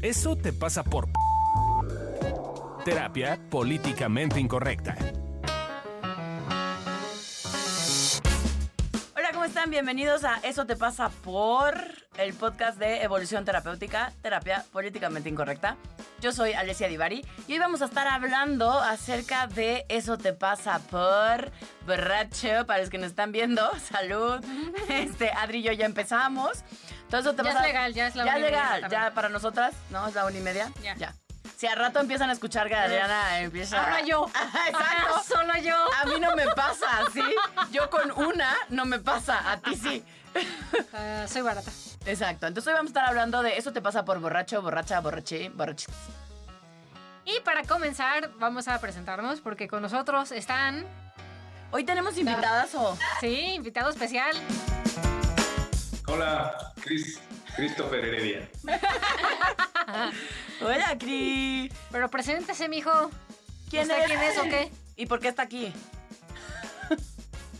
Eso te pasa por terapia políticamente incorrecta. Hola, ¿cómo están? Bienvenidos a Eso te pasa por el podcast de Evolución Terapéutica, Terapia Políticamente Incorrecta. Yo soy Alessia Divari y hoy vamos a estar hablando acerca de Eso te pasa por borracho, para los que nos están viendo. Salud. Este, Adri y yo ya empezamos. Te Ya pasa- es legal, ya es la Ya una y media legal, ya para nosotras, ¿no? Es la una y media. Ya. Ya. Si al rato empiezan a escuchar que Adriana empieza... Ahora yo. Exacto. Solo yo. A mí no me pasa, ¿sí? Yo con una no me pasa, a ti sí. Soy barata. Exacto. Entonces hoy vamos a estar hablando de eso te pasa por borracho, borracha, borraché, borrachis. Y para comenzar, vamos a presentarnos porque con nosotros están, Hoy tenemos invitadas o... sí, invitado especial. Hola, Chris, Christopher Heredia. Hola, Cri. Pero preséntese, mijo. ¿Quién ¿Usted es? quién es o qué? ¿Y por qué está aquí?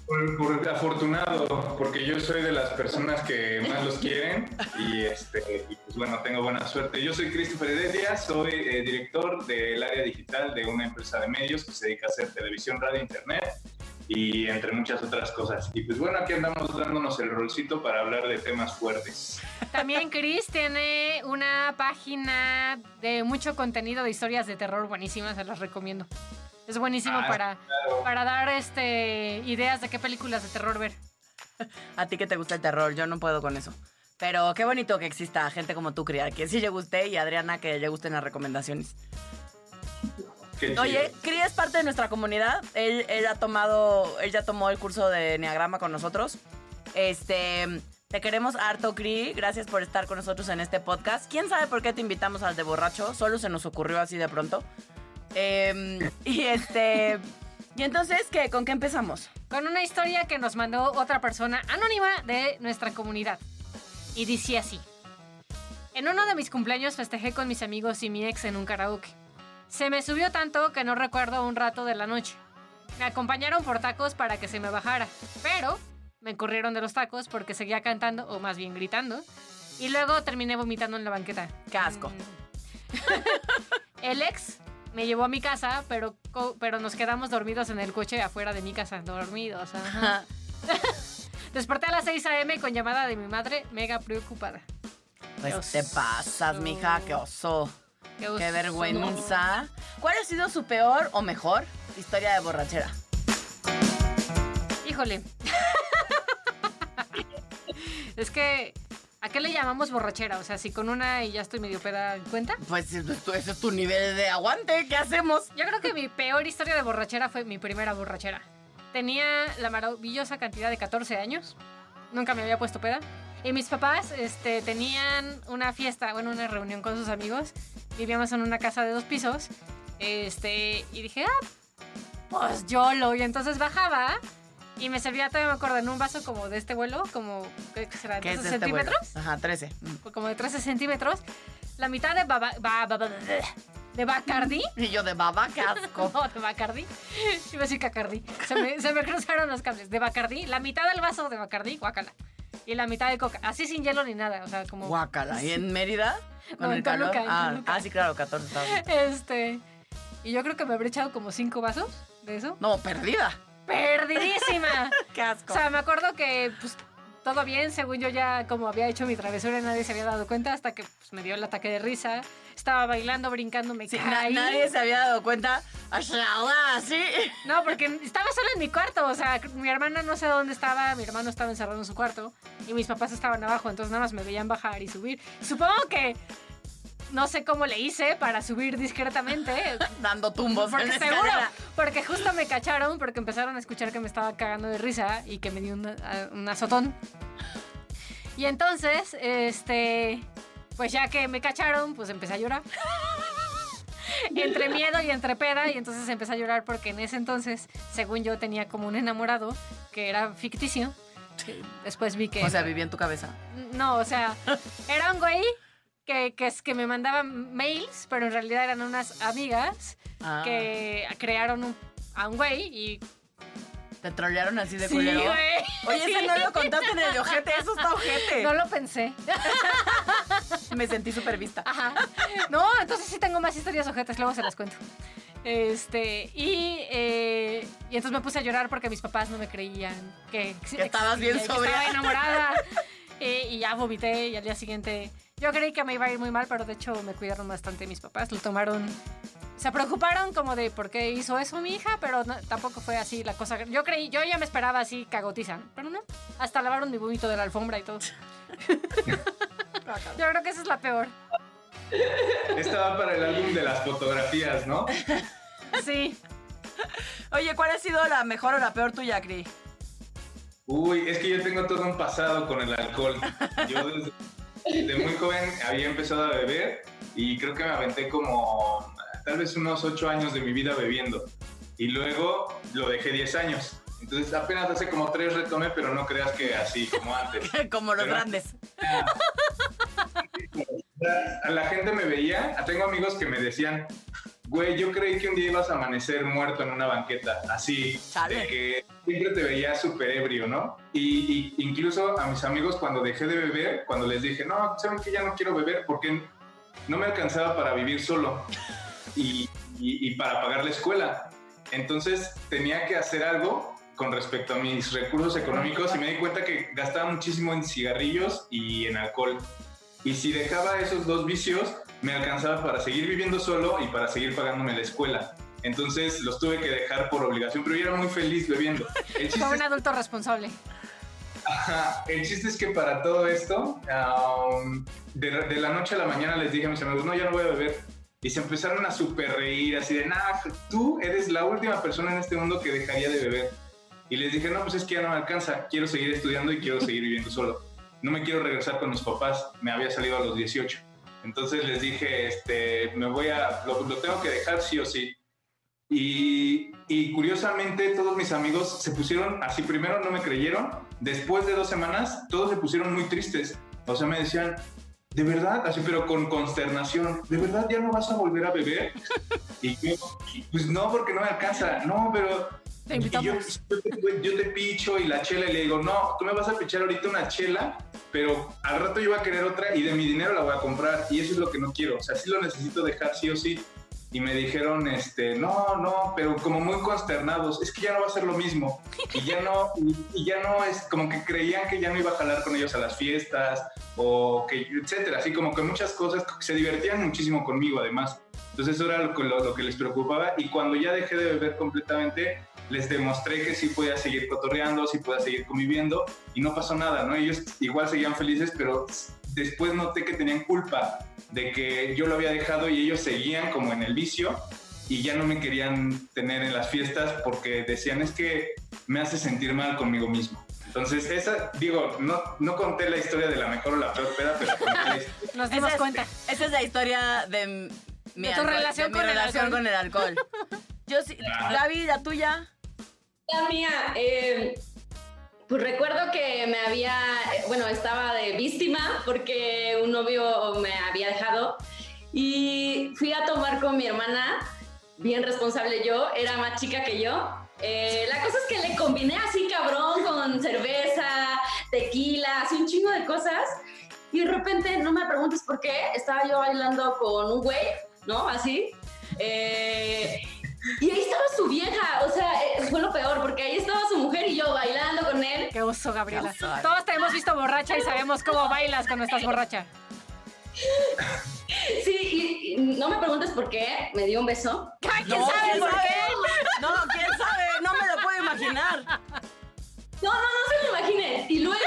Por, por afortunado, porque yo soy de las personas que más los quieren y, este, y pues bueno, tengo buena suerte. Yo soy Christopher Heredia, soy eh, director del área digital de una empresa de medios que se dedica a hacer televisión, radio, internet y entre muchas otras cosas. Y pues bueno, aquí andamos dándonos el rolcito para hablar de temas fuertes. También Chris tiene una página de mucho contenido de historias de terror buenísimas, se las recomiendo. Es buenísimo Ah, para, claro. para dar este ideas de qué películas de terror ver. A ti que te gusta el terror, yo no puedo con eso. Pero qué bonito que exista gente como tú, Cri, a que sí le guste y a Adriana que le gusten las recomendaciones. Qué. Oye, Cri es parte de nuestra comunidad. Él, él ha tomado, él ya tomó el curso de Enneagrama con nosotros. Este, te queremos harto, Cri. Gracias por estar con nosotros en este podcast. ¿Quién sabe por qué te invitamos al de borracho? Solo se nos ocurrió así de pronto. Em, y este, y entonces, ¿qué? ¿Con qué empezamos? con una historia que nos mandó otra persona anónima de nuestra comunidad. Y dice así. En uno de mis cumpleaños festejé con mis amigos y mi ex en un karaoke. Se me subió tanto que no recuerdo un rato de la noche. Me acompañaron por tacos para que se me bajara, pero me corrieron de los tacos porque seguía cantando, o más bien gritando, y luego terminé vomitando en la banqueta. Qué asco. El ex me llevó a mi casa, pero, pero nos quedamos dormidos en el coche afuera de mi casa. Dormidos, ajá. Desperté a las 6 a.m. con llamada de mi madre, mega preocupada. Pues te pasas, mija, qué oso. Qué Qué vergüenza. ¿Cuál ha sido su peor o mejor historia de borrachera? Híjole. es que, ¿a qué le llamamos borrachera? O sea, si con una y ya estoy medio peda, ¿cuenta? Pues ese es tu nivel de aguante. ¿Qué hacemos? Yo creo que mi peor historia de borrachera fue mi primera borrachera. Tenía la maravillosa cantidad de 14 años. Nunca me había puesto peda. Y mis papás este, tenían una fiesta, bueno, una reunión con sus amigos. Vivíamos en una casa de dos pisos. Este, y dije, ah, pues yo lo. Y entonces bajaba y me servía, todavía me acuerdo, en un vaso como de este vuelo, como, ¿qué será? ¿Qué es 13 este vuelo? centímetros Ajá, 13. Mm. pues como de 13 centímetros, la mitad de baba, ba- ba- ba- de Bacardí. Y yo de baba, qué asco. No, de Bacardí. Iba a decir Cacardí. Se me, se me cruzaron los cables. De Bacardí, la mitad del vaso de Bacardí, guácala. Y la mitad de coca. Así sin hielo ni nada. O sea, como. Guácala. ¿Y en Mérida? No, Toluca, Ah, ah, sí, claro, 14 estaba bien. Este. Y yo creo que me habré echado como cinco vasos de eso. No, perdida. ¡Perdidísima! Qué asco. O sea, me acuerdo que, pues, todo bien, según yo ya como había hecho mi travesura, nadie se había dado cuenta hasta que pues, me dio el ataque de risa. Estaba bailando, brincando, me Sí, na- caí. nadie se había dado cuenta. Sí. No, porque estaba sola en mi cuarto. O sea, mi hermana no sé dónde estaba. Mi hermano estaba encerrado en su cuarto. Y mis papás estaban abajo. Entonces nada más me veían bajar y subir. Supongo que. No sé cómo le hice para subir discretamente. Dando tumbos Porque en seguro. escalera. Porque justo me cacharon. Porque empezaron a escuchar que me estaba cagando de risa. Y que me dio a- un azotón. Y entonces, este. Pues ya que me cacharon, pues empecé a llorar. entre miedo y entre peda y entonces empecé a llorar porque en ese entonces, según yo, tenía como un enamorado que era ficticio. que Después vi que... O sea, vivía en tu cabeza. no, o sea, era un güey que, que, es, que me mandaba mails, pero en realidad eran unas amigas Ah. que crearon un- a un güey y Te trolearon así de Sí, culero. güey. Oye, ese no lo contaste en el ojete, eso está ojete. No lo pensé. Me sentí súper vista. Ajá. No, entonces sí tengo más historias ojetes, luego se las cuento. Este, y, eh, y entonces me puse a llorar porque mis papás no me creían que, Que estabas bien sobria. estaba enamorada. Eh, y ya vomité y al día siguiente yo creí que me iba a ir muy mal, pero de hecho me cuidaron bastante mis papás. Lo tomaron, se preocuparon como de por qué hizo eso mi hija, pero no- tampoco fue así la cosa. Yo creí, yo ya me esperaba así cagotiza, pero no. Hasta lavaron mi vómito de la alfombra y todo. yo creo que esa es la peor. Esta va para el álbum de las fotografías, ¿no? Sí. Oye, ¿cuál ha sido la mejor o la peor tuya, Cri? Uy, es que yo tengo todo un pasado con el alcohol. Yo desde, desde muy joven había empezado a beber y creo que me aventé como tal vez unos ocho años de mi vida bebiendo. Y luego lo dejé 10 años. Entonces apenas hace como tres retomé, pero no creas que así como antes. Como los Pero- grandes. A la gente me veía, tengo amigos que me decían, güey, yo creí que un día ibas a amanecer muerto en una banqueta, así, Chale. de que siempre te veía súper ebrio, ¿no? Y, y incluso a mis amigos cuando dejé de beber, cuando les dije, no, saben que ya no quiero beber porque no me alcanzaba para vivir solo y, y- y para pagar la escuela. Entonces tenía que hacer algo con respecto a mis recursos económicos y me di cuenta que gastaba muchísimo en cigarrillos y en alcohol. Y si dejaba esos dos vicios, me alcanzaba para seguir viviendo solo y para seguir pagándome la escuela. Entonces los tuve que dejar por obligación, pero yo era muy feliz bebiendo. Como un adulto responsable. ajá, el chiste es que para todo esto, um, de, de la noche a la mañana les dije a mis amigos, no, ya no voy a beber. Y se empezaron a super reír, así de, nah, tú eres la última persona en este mundo que dejaría de beber. Y les dije, no, pues es que ya no me alcanza, quiero seguir estudiando y quiero seguir viviendo solo. No me quiero regresar con mis papás, me había salido a los 18. Entonces les dije, este, me voy a, lo, tengo que dejar sí o sí. Y, y curiosamente todos mis amigos se pusieron, así primero no me creyeron, después de dos semanas todos se pusieron muy tristes. O sea, me decían, ¿de verdad? Así, pero con consternación, ¿de verdad ya no vas a volver a beber? Y yo, pues no, porque no me alcanza. No, pero Te y yo, invitamos. yo te- picho y la chela y le digo, no, tú me vas a pichar ahorita una chela, pero al rato yo voy a querer otra y de mi dinero la voy a comprar y eso es lo que no quiero, o sea, sí lo necesito dejar sí o sí. Y me dijeron, este, no, no, pero como muy consternados, es que ya no va a ser lo mismo. Y ya no, y, ya no es, como que creían que ya no iba a jalar con ellos a las fiestas, o que, etcétera, así como que muchas cosas, se divertían muchísimo conmigo además. Entonces eso era lo, lo- lo que les preocupaba y cuando ya dejé de beber completamente, les demostré que sí podía seguir cotorreando, sí podía seguir conviviendo y no pasó nada, ¿no? Ellos igual seguían felices, pero después noté que tenían culpa de que yo lo había dejado y ellos seguían como en el vicio y ya no me querían tener en las fiestas porque decían es que me hace sentir mal conmigo mismo. Entonces, esa, digo, no, no conté la historia de la mejor o la peor peda, pero conté la historia. Nos Esa dimos es, cuenta. esa es la historia de mi, De tu relación de mi con el relación alcohol. con el alcohol. Yo sí, Ah. Gaby, la tuya. La mía, eh, pues recuerdo que me había, eh, bueno, estaba de víctima porque un novio me había dejado y fui a tomar con mi hermana, bien responsable yo, era más chica que yo. Eh, la cosa es que le combiné así cabrón con cerveza, tequila, así un chingo de cosas. Y de repente, no me preguntes por qué, estaba yo bailando con un güey, ¿no? Así. Eh, y ahí estaba su vieja, o sea, eh, fue lo peor, porque ahí estaba su mujer y yo bailando con él. Qué oso, Gabriela. Qué oso. Todos te hemos visto borracha y sabemos cómo bailas cuando estás borracha. Sí, y, y no me preguntes por qué, me dio un beso. Ay, ¿Quién No, sabe ¿quién por sabe? qué? No, quién sabe, no me lo puedo imaginar. No, no, no se lo imaginen. Y luego,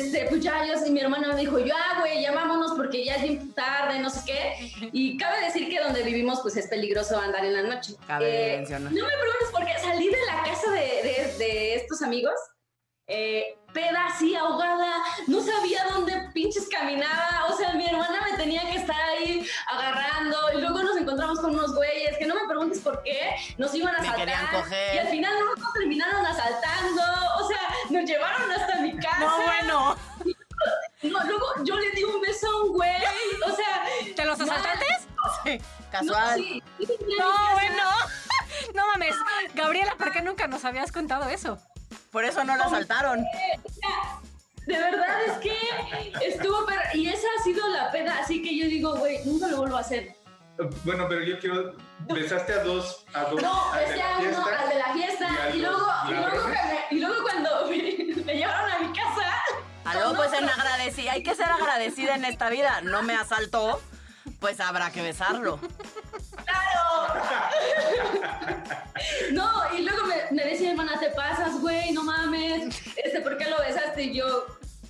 este, pues ya yo, y mi hermana me dijo, ya, güey, ya vámonos porque ya es bien tarde, no sé qué. Y cabe decir que donde vivimos, pues es peligroso andar en la noche. Cabe Eh, mencionar. No me preguntes por qué salí de la casa de, de- de estos amigos, eh, peda así, ahogada, no sabía dónde pinches caminaba, o sea, mi hermana me tenía que estar ahí agarrando, y luego nos encontramos con unos güeyes, que no me preguntes por qué, nos iban a Me asaltar, querían coger. y al final no nos terminaron asaltando, nos llevaron hasta mi casa. No, bueno. No, luego yo le di un beso a un güey, o sea... ¿De los asaltantes? Sí, No, casual. sí, sí, sí, No, bueno. No mames, Gabriela, ¿por qué nunca nos habías contado eso? Por eso no la asaltaron. De verdad es que estuvo, pero, y esa ha sido la pena, así que yo digo, güey, nunca lo vuelvo a hacer. Bueno, pero yo quiero. Besaste a dos. A dos No, al de besé la a uno fiesta. al de la fiesta y y, luego, y, luego y luego cuando Aló, pues en agradecida. Hay que ser agradecida en esta vida. No me asaltó, pues habrá que besarlo. No, y luego me, me decía, hermana, te pasas, güey, no mames. Este, ¿por qué lo besaste? Y yo,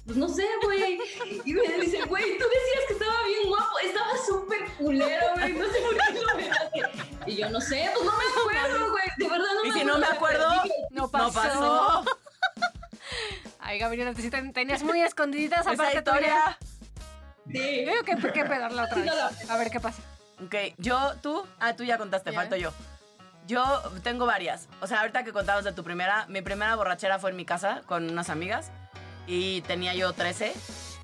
pues no sé, güey. Y me dice, güey, tú decías que estaba bien guapo. Estaba súper culero, güey. No sé por qué lo besaste. Y yo, no sé, pues no me acuerdo, güey. De verdad no Y me si no me acuerdo, No no pasó. Ay, Gabriela, te- tenías muy escondidas esa parte historia. Sí. Yo digo que hay que pegarla otra vez. A ver qué pasa. Ok, yo, tú, ah, tú ya contaste, falto yo. Yo tengo varias. O sea, ahorita que contabas de tu primera, mi primera borrachera fue en mi casa con unas amigas y tenía yo 13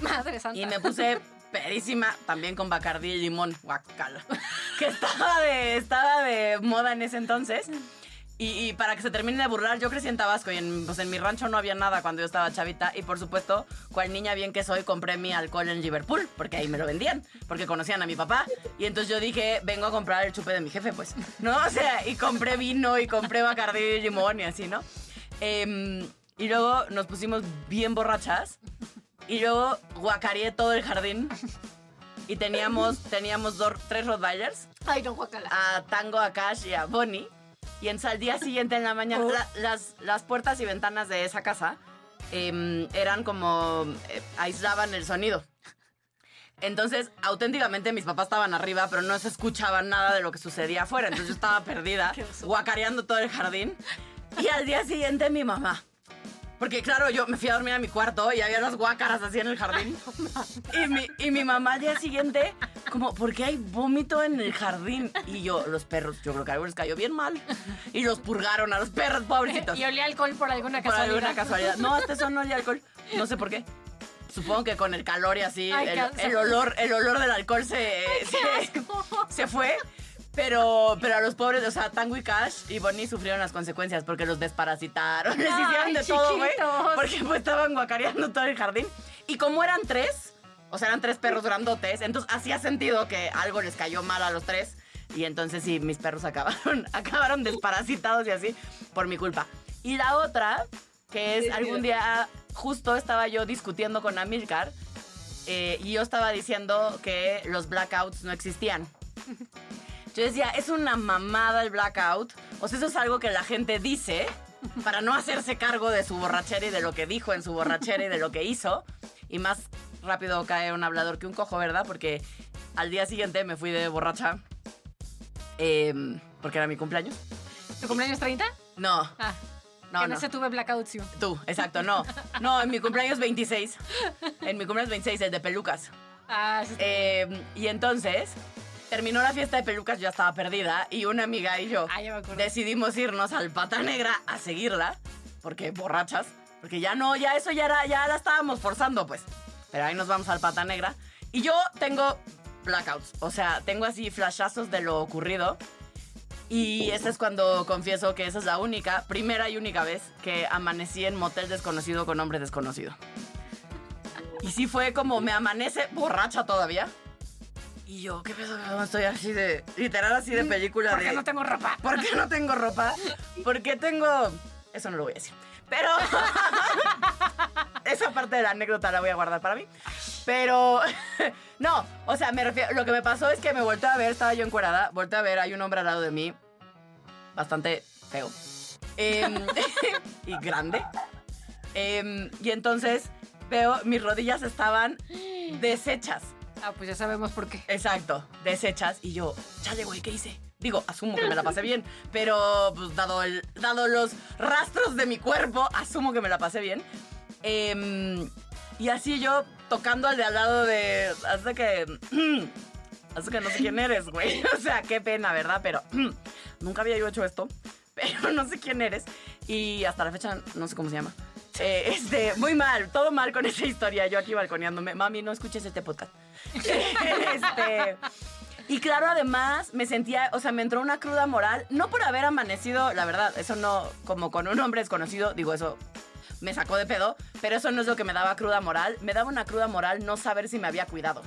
Madre santa. y me puse pedísima también con bacardí y limón, guacala, que estaba de, estaba de moda en ese entonces. Y, y para que se termine de burlar, yo crecí en Tabasco y en, pues en mi rancho no había nada cuando yo estaba chavita. Y por supuesto, cual niña bien que soy, compré mi alcohol en Liverpool, porque ahí me lo vendían, porque conocían a mi papá. Y entonces yo dije, vengo a comprar el chupe de mi jefe, pues. ¿No? O sea, y compré vino y compré bacardí y limón y así, ¿no? Em, y luego nos pusimos bien borrachas. Y luego guacareé todo el jardín. Y teníamos, teníamos dos, tres Rottweilers Ay, no, guacala. a Tango, a Cash y a Bonnie. Y entonces al día siguiente en la mañana, Oh. la- las, las puertas y ventanas de esa casa em, eran como, eh, aislaban el sonido. Entonces, auténticamente mis papás estaban arriba, pero no se escuchaba nada de lo que sucedía afuera. Entonces yo estaba perdida, guacareando todo el jardín. Y al día siguiente mi mamá. Porque claro, yo me fui a dormir a mi cuarto y había unas guácaras así en el jardín. Y mi, y mi mamá al día siguiente, como, ¿por qué hay vómito en el jardín? Y yo, los perros, yo creo que algo les cayó bien mal. Y los purgaron a los perros, pobrecitos. Y olía alcohol por alguna Por casualidad. alguna casualidad. No, hasta eso no olía alcohol. No sé por qué. Supongo que con el calor y así, Ay, el, olor, el olor del alcohol se, se, se fue. Pero, pero a los pobres, o sea, Tango y Cash y Bonnie sufrieron las consecuencias porque los desparasitaron, les hicieron de todo, güey. chiquitos. Porque pues estaban guacareando todo el jardín. Y como eran tres, o sea, eran tres perros grandotes, entonces hacía sentido que algo les cayó mal a los tres. Y entonces sí, mis perros acabaron, acabaron desparasitados y así por mi culpa. Y la otra, que es algún día, justo estaba yo discutiendo con Amilcar eh, y yo estaba diciendo que los blackouts no existían. Yo decía, es una mamada el blackout. O sea, eso es algo que la gente dice para no hacerse cargo de su borrachera y de lo que dijo en su borrachera y de lo que hizo. Y más rápido cae un hablador que un cojo, ¿verdad? Porque al día siguiente me fui de borracha. em, porque era mi cumpleaños. ¿Tu cumpleaños 30? No, Ah, no, que en no. ese tuve blackout, sí. Tú, exacto, no. No, en mi cumpleaños 26. En mi cumpleaños 26, el de pelucas. Ah, sí. Eh, y entonces terminó la fiesta de pelucas, yo ya estaba perdida y una amiga y yo Ah, ya me acuerdo. decidimos irnos al Pata Negra a seguirla, porque borrachas, porque ya no, ya eso ya era, ya la estábamos forzando, pues. Pero ahí nos vamos al Pata Negra y yo tengo blackouts, o sea, tengo así flashazos de lo ocurrido. Y esa es cuando confieso que esa es la única, primera y única vez que amanecí en motel desconocido con hombre desconocido. Y sí fue como me amanece borracha todavía. Y yo, ¿qué pedo? Estoy así de, literal así de película ¿Por de... qué no tengo ropa? ¿Por qué no tengo ropa? ¿Por qué tengo...? Eso no lo voy a decir. Pero... Esa parte de la anécdota la voy a guardar para mí. Pero... No, o sea, me refiero... Lo que me pasó es que me volteé a ver, estaba yo encuerada, volteé a ver, hay un hombre al lado de mí, bastante feo. Em, y grande. Em, y entonces veo, mis rodillas estaban deshechas. Ah, pues ya sabemos por qué. Exacto, deshechas. Y yo, chale, güey, ¿qué hice? Digo, asumo que me la pasé bien, pero pues dado, el, dado los rastros de mi cuerpo, asumo que me la pasé bien. Em, y así yo tocando al de al lado de... Hasta que... Hasta que no sé quién eres, güey. O sea, qué pena, ¿verdad? Pero nunca había yo hecho esto. Pero no sé quién eres. Y hasta la fecha no sé cómo se llama. Eh, este, muy mal, todo mal con esa historia. Yo aquí balconeándome. Mami, no escuches este podcast. este, Y claro, además me sentía, o sea, me entró una cruda moral, no por haber amanecido, la verdad, eso no, como con un hombre desconocido, digo eso, me sacó de pedo, pero eso no es lo que me daba cruda moral, me daba una cruda moral no saber si me había cuidado.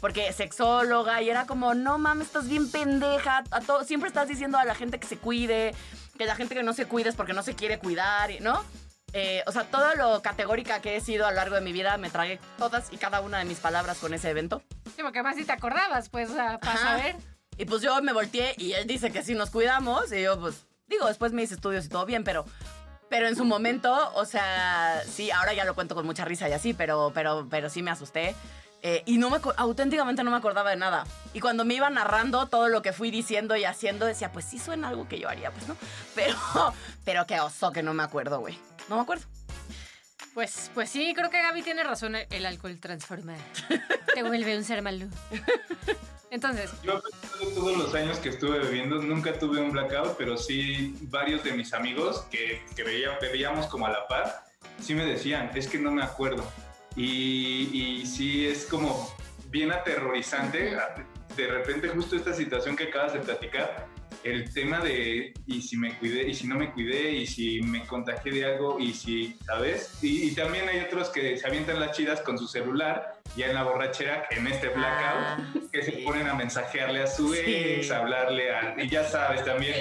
Porque sexóloga y era como, no mames, estás bien pendeja, a todo, siempre estás diciendo a la gente que se cuide, que la gente que no se cuide es porque no se quiere cuidar, ¿no? Eh, o sea, todo lo categórica que he sido a lo largo de mi vida, me tragué todas y cada una de mis palabras con ese evento. Sí, porque más si te acordabas, pues, para Ajá. saber. Y pues yo me volteé y él dice que sí nos cuidamos. Y yo, pues, digo, después me hice estudios y todo bien, pero. Pero en su momento, o sea, sí, ahora ya lo cuento con mucha risa y así, pero, pero, pero sí me asusté. Eh, y no me, auténticamente no me acordaba de nada. Y cuando me iba narrando todo lo que fui diciendo y haciendo, decía, pues sí suena algo que yo haría, pues no. Pero, pero qué oso que no me acuerdo, güey. No me acuerdo. Pues, pues sí, creo que Gaby tiene razón. El alcohol transforma. Te vuelve un ser malo. Entonces, Yo todos los años que estuve bebiendo, nunca tuve un blackout, pero sí varios de mis amigos que, que veía- bebíamos como a la par, sí me decían, es que no me acuerdo. Y, y sí es como bien aterrorizante, de repente justo esta situación que acabas de platicar, el tema de y si me cuidé, y si no me cuidé, y si me contagié de algo, y si, ¿sabes? Y, y también hay otros que se avientan las chidas con su celular, ya en la borrachera, en este blackout Ah, que se ponen a mensajearle a su Sí. ex, a hablarle a... Y ya sabes, también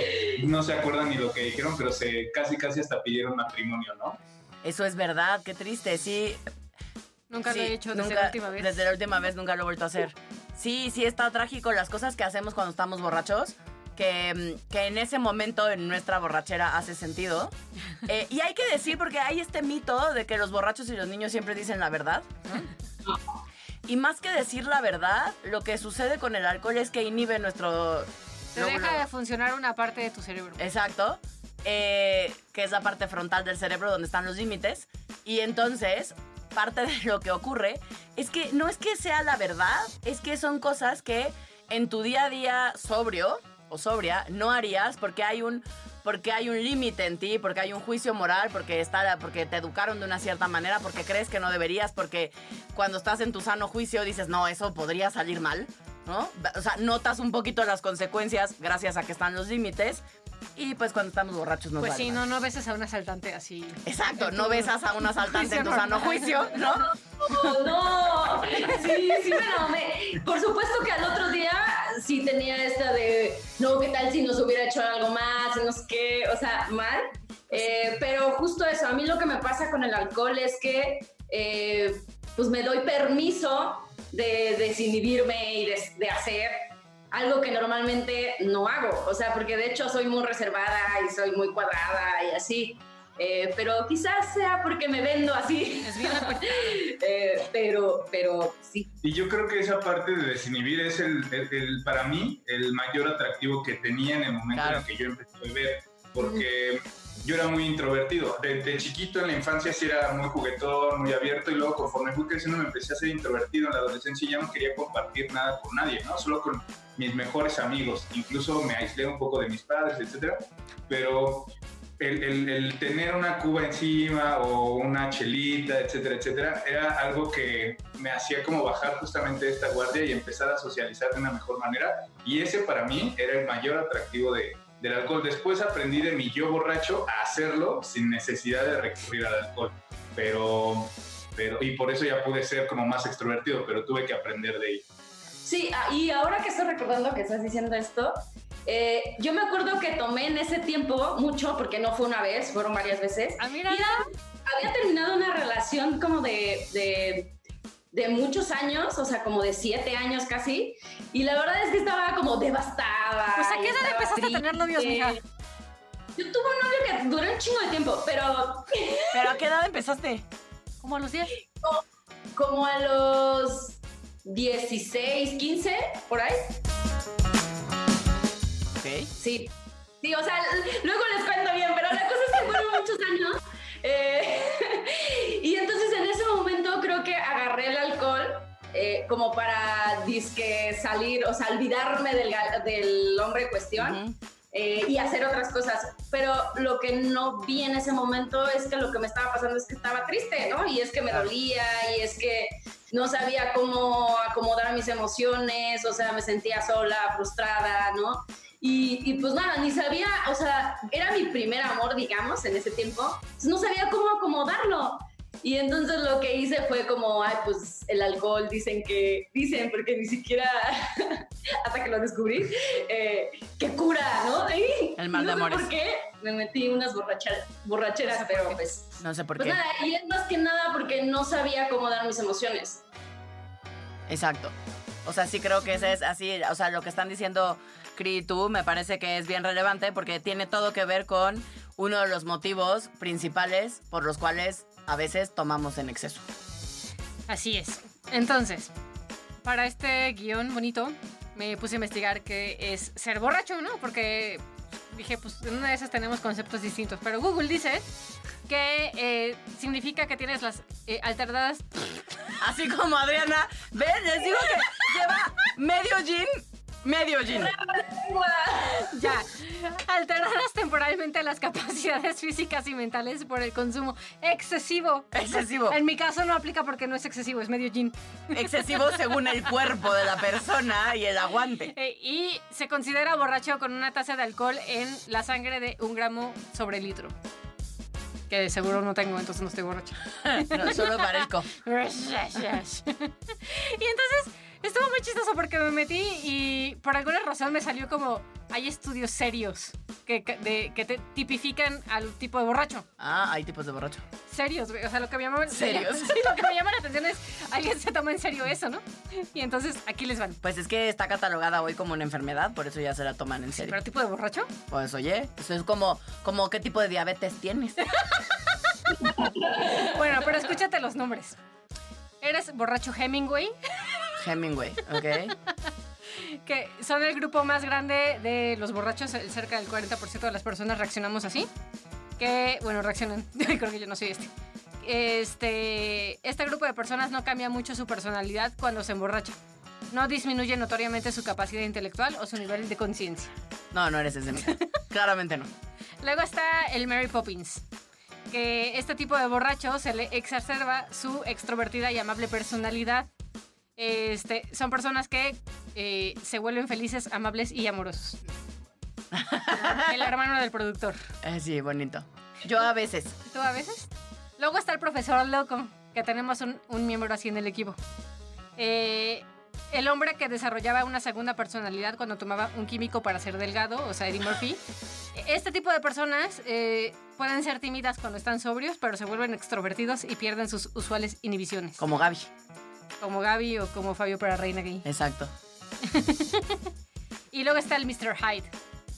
no se acuerdan ni lo que dijeron, pero se casi casi hasta pidieron matrimonio, ¿no? Eso es verdad, qué triste, sí. nunca Sí, lo he hecho desde nunca- la última vez. Desde la última vez nunca lo he vuelto a hacer. Sí, sí está trágico las cosas que hacemos cuando estamos borrachos. Que, mm, que en ese momento en nuestra borrachera hace sentido. Eh, y hay que decir, porque hay este mito de que los borrachos y los niños siempre dicen la verdad. Y más que decir la verdad, lo que sucede con el alcohol es que inhibe nuestro... Te lóbulo- deja de funcionar una parte de tu cerebro. Exacto. eh, que es la parte frontal del cerebro donde están los límites. Y entonces, parte de lo que ocurre es que no es que sea la verdad, es que son cosas que en tu día a día sobrio o sobria no harías porque hay un porque hay un límite en ti, porque hay un juicio moral, porque está porque te educaron de una cierta manera, porque crees que no deberías, porque cuando estás en tu sano juicio dices, "No, eso podría salir mal." ¿No? O sea, notas un poquito las consecuencias gracias a que están los límites. Y pues cuando estamos borrachos nos Pues vale sí, no, no beses a un asaltante así. Exacto, no besas a un asaltante en tu sano juicio, ¿no? Oh, no, sí, sí me la mamé. Por supuesto que al otro día sí tenía esta de, no, ¿qué tal si nos hubiera hecho algo más? No sé qué, o sea, mal. Eh, pero justo eso, a mí lo que me pasa con el alcohol es que eh, pues me doy permiso de desinhibirme y de, de hacer algo que normalmente no hago. O sea, porque de hecho soy muy reservada y soy muy cuadrada y así. Eh, pero quizás sea porque me vendo así. Es bien apretada. Eh, pero, pero sí. Y yo creo que esa parte de desinhibir es el, el- el- para mí el mayor atractivo que tenía en el momento Claro. en el que yo empecé a beber, porque yo era muy introvertido. De, de chiquito en la infancia sí era muy juguetón, muy abierto y luego conforme fui creciendo me empecé a ser introvertido en la adolescencia ya no quería compartir nada con nadie, ¿no? Solo con mis mejores amigos. Incluso me aislé un poco de mis padres, etcétera. Pero el, el- el tener una cuba encima o una chelita, etcétera, etcétera, era algo que me hacía como bajar justamente esta guardia y empezar a socializar de una mejor manera. Y ese para mí era el mayor atractivo de, del alcohol. Después aprendí de mi yo borracho a hacerlo sin necesidad de recurrir al alcohol. Pero, pero, y por eso ya pude ser como más extrovertido, pero tuve que aprender de ello. Sí, ah, y ahora que estoy recordando que estás diciendo esto, eh, yo me acuerdo que tomé en ese tiempo mucho, porque no fue una vez, fueron varias veces. Ah, mira. Y había terminado una relación como de, de, de muchos años, o sea, como de siete años casi. Y la verdad es que estaba como devastada. Pues a qué edad empezaste a tener novios, mija. Yo tuve un novio que duró un chingo de tiempo, pero ¿Pero a qué edad empezaste? Como a los 10. como a los 16, 15, por ahí. Ok. Sí. Sí, o sea, luego les cuento bien, pero la cosa es que fueron muchos años. eh, y entonces en ese momento creo que agarré el alcohol eh, como para disque salir, o sea, olvidarme del, del hombre en cuestión Ujú. eh, y hacer otras cosas. Pero lo que no vi en ese momento es que lo que me estaba pasando es que estaba triste, ¿no? Y es que me dolía y es que no sabía cómo acomodar mis emociones, o sea, me sentía sola, frustrada, ¿no? Y, y, pues nada, ni sabía, o sea, era mi primer amor, digamos, en ese tiempo, entonces no sabía cómo acomodarlo. Y entonces lo que hice fue como, ay, pues el alcohol dicen que, dicen, porque ni siquiera, hasta que lo descubrí, eh, que cura, ¿no? Y El mal de no sé amores. por qué me metí unas borracheras, borracheras pero pues, No sé por pues qué. nada, y es más que nada porque no sabía acomodar mis emociones. Exacto. O sea, sí creo que ese es así, o sea, lo que están diciendo Cri y tú me parece que es bien relevante porque tiene todo que ver con uno de los motivos principales por los cuales a veces tomamos en exceso. Así es. Entonces, para este guion bonito, me puse a investigar qué es ser borracho, ¿no? Porque dije, pues en una de esas tenemos conceptos distintos. Pero Google dice que eh, significa que tienes las eh, alternadas. Así como Adriana, ven, les digo que lleva medio gin, medio gin. Ya, alteradas temporalmente las capacidades físicas y mentales por el consumo excesivo. Excesivo. En mi caso no aplica porque no es excesivo, es medio gin. Excesivo según el cuerpo de la persona y el aguante. Eh, y se considera borracho con una tasa de alcohol en la sangre de un gramo sobre litro. Que de seguro no tengo, entonces no estoy borracha. No, solo parezco. y entonces estuvo muy chistoso porque me metí y por alguna razón me salió como hay estudios serios que, de- que te tipifican al tipo de borracho. Ah, hay tipos de borracho. Serios, güey. O sea, lo que me llama, ¿Serios? Sí, lo que me llama la atención es alguien se toma en serio eso, ¿no? Y entonces aquí les van. Pues es que está catalogada hoy como una enfermedad, por eso ya se la toman en serio. ¿Pero tipo de borracho? Pues oye, eso es como, como qué tipo de diabetes tienes. Bueno, pero escúchate los nombres. Eres borracho Hemingway, Hemingway, ¿ok? que son el grupo más grande de los borrachos, cerca del 40% de las personas reaccionamos así. Que, bueno, reaccionan. Creo que yo no soy este. Este, este grupo de personas no cambia mucho su personalidad cuando se emborracha. No disminuye notoriamente su capacidad intelectual o su nivel de conciencia. No, no eres ese. Claramente no. Luego está el Mary Poppins, que este tipo de borracho se le exacerba su extrovertida y amable personalidad. Este, son personas que eh, se vuelven felices, amables y amorosos. el hermano del productor. Eh, sí, bonito. Yo a veces. ¿Tú a veces? Luego está el profesor loco, que tenemos un, un miembro así en el equipo. Eh, el hombre que desarrollaba una segunda personalidad cuando tomaba un químico para ser delgado, o sea, Eddie Murphy. Este tipo de personas eh, pueden ser tímidas cuando están sobrios, pero se vuelven extrovertidos y pierden sus usuales inhibiciones. Como Gaby. Como Gaby o como Fabio para Reina Gay. Exacto. Y luego está el Mr. Hyde,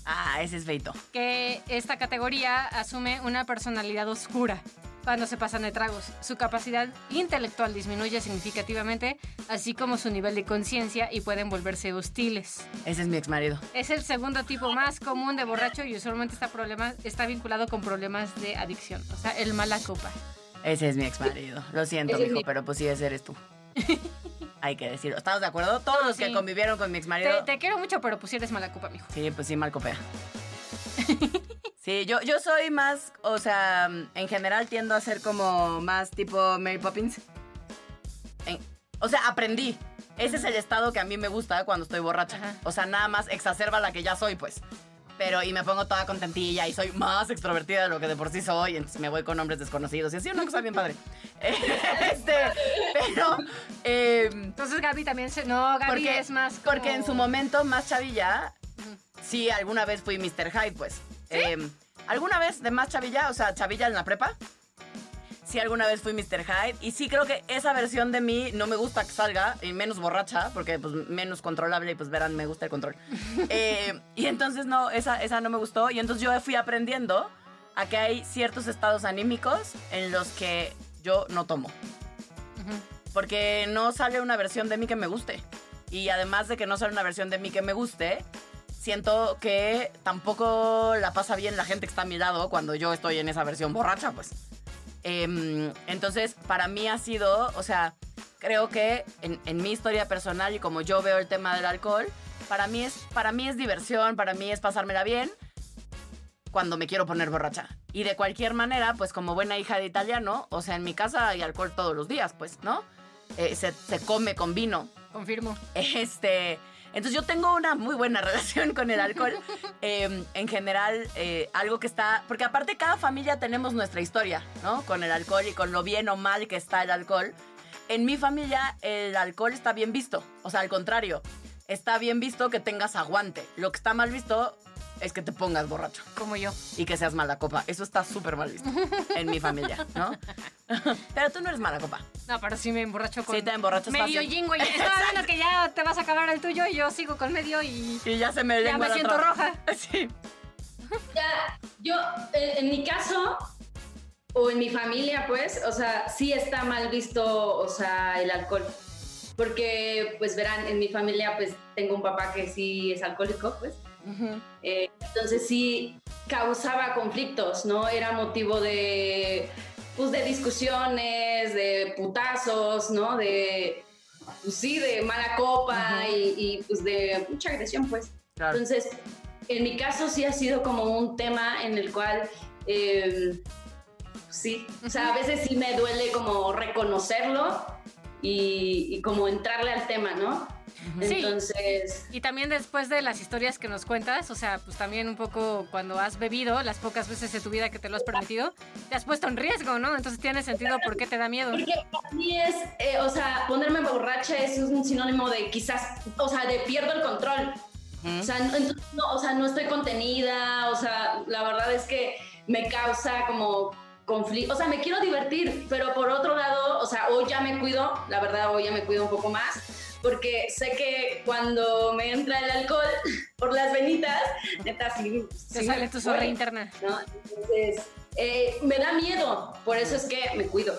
Ah, ese es feito. que esta categoría asume una personalidad oscura cuando se pasan de tragos. Su capacidad intelectual disminuye significativamente, así como su nivel de conciencia y pueden volverse hostiles. Ese es mi ex marido. Es el segundo tipo más común de borracho y usualmente está, problema, está vinculado con problemas de adicción, o sea, el mala copa. Ese es mi ex marido. Lo siento, mijo, mi- pero pues sí, ese eres tú. Hay que decirlo. ¿Estamos de acuerdo? Todos No, los que convivieron con mi ex Te, marido. te quiero mucho, pero pues sí eres mala copa, mijo. Sí, pues sí, mal copea. Sí, yo, yo soy más, o sea, en general tiendo a ser como más tipo Mary Poppins. En- o sea, aprendí. Ese es el estado que a mí me gusta cuando estoy borracha. Ajá. O sea, nada más exacerba la que ya soy, pues. Pero, y me pongo toda contentilla y soy más extrovertida de lo que de por sí soy. Entonces me voy con hombres desconocidos y así una cosa bien padre. este, pero, em, Entonces Gaby también se... No, Gaby porque, es más como- porque en su momento más chavilla, sí, alguna vez fui Mr. Hyde, pues. Eh, ¿Alguna vez de más chavilla? O sea, chavilla en la prepa. Sí, alguna vez fui Mr. Hyde. Y sí creo que esa versión de mí no me gusta que salga, y menos borracha, porque pues menos controlable y pues verán, me gusta el control. Eh, y entonces no, esa, esa no me gustó. Y entonces yo fui aprendiendo a que hay ciertos estados anímicos en los que yo no tomo porque no sale una versión de mí que me guste. Y además de que no sale una versión de mí que me guste, siento que tampoco la pasa bien la gente que está a mi lado cuando yo estoy en esa versión borracha, pues. Em, entonces, para mí ha sido, o sea, creo que en, en mi historia personal y como yo veo el tema del alcohol, para mí es, para mí es diversión, para mí es pasármela bien cuando me quiero poner borracha. Y de cualquier manera, pues como buena hija de italiano, o sea, en mi casa hay alcohol todos los días, pues, ¿no? eh, se, se come con vino. Confirmo. Este, entonces yo tengo una muy buena relación con el alcohol. Eh, en general, eh, algo que está, porque aparte cada familia tenemos nuestra historia, ¿no? Con el alcohol y con lo bien o mal que está el alcohol. En mi familia el alcohol está bien visto, o sea, al contrario, está bien visto que tengas aguante. Lo que está mal visto es que te pongas borracho Como yo. y que seas mala copa. Eso está súper mal visto en mi familia, ¿no? Pero tú no eres mala copa. No, pero sí me emborracho con Sí, te emborrachas medio yin, güey. Estaba viendo que ya te vas a acabar el tuyo y yo sigo con medio y... Y ya se me Ya me siento roja. Sí. Ya, yo, eh, en mi caso, o en mi familia, pues, o sea, sí está mal visto, o sea, el alcohol. Porque, pues, verán, en mi familia, pues, tengo un papá que sí es alcohólico, pues. Eh, entonces sí causaba conflictos, ¿no? Era motivo de, pues, de discusiones, de putazos, ¿no? De, pues sí, de mala copa y, y, pues de mucha agresión, pues. Claro. Entonces, en mi caso sí ha sido como un tema en el cual, eh, sí, o sea, a veces sí me duele como reconocerlo y, y como entrarle al tema, ¿no? Sí. Entonces, Y también después de las historias que nos cuentas, o sea, pues también un poco cuando has bebido, las pocas veces de tu vida que te lo has permitido, te has puesto en riesgo, ¿no? Entonces tiene sentido por qué te da miedo. Porque para mí es, eh, o sea, ponerme borracha es un sinónimo de quizás, o sea, de pierdo el control. O sea, no, entonces, no, o sea, no estoy contenida, o sea, la verdad es que me causa como conflicto, o sea, me quiero divertir, pero por otro lado, o sea, hoy ya me cuido, la verdad, hoy ya me cuido un poco más, porque sé que cuando me entra el alcohol por las venitas, neta, sí, Te sí sale tu zorra interna. ¿no? Entonces, eh, me da miedo, por eso es que me cuido.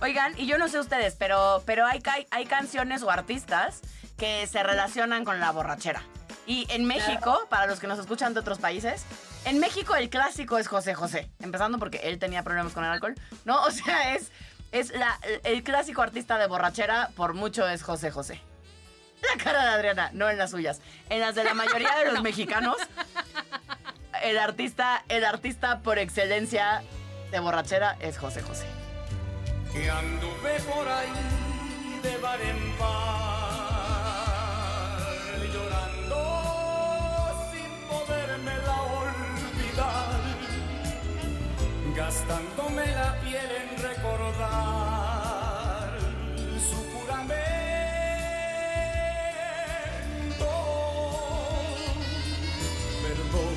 Oigan, y yo no sé ustedes, pero, pero hay, hay canciones o artistas que se relacionan con la borrachera. Y en México, para los que nos escuchan de otros países, en México el clásico es José José. Empezando porque él tenía problemas con el alcohol. No, o sea, es, es la, el clásico artista de borrachera, por mucho es José José. La cara de Adriana, no en las suyas. En las de la mayoría de los mexicanos, el artista, el artista por excelencia de borrachera es José José. que anduve por ahí de bar en bar, llorando sin podérmela olvidar, gastándome la piel en recordar su juramento. Perdón.